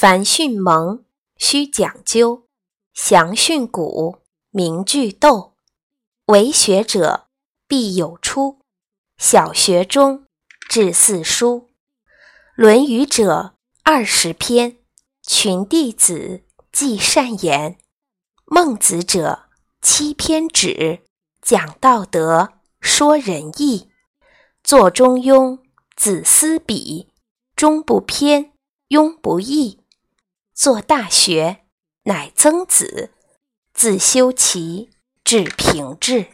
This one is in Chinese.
凡训蒙，须讲究；详训古，明句读。为学者，必有初。小学中，至四书。《论语》者，二十篇，群弟子记善言；孟子者，七篇止，讲道德，说仁义。作《中庸》，子思笔，中不偏，庸不溢。作《大学》，乃曾子，自修齐至平治。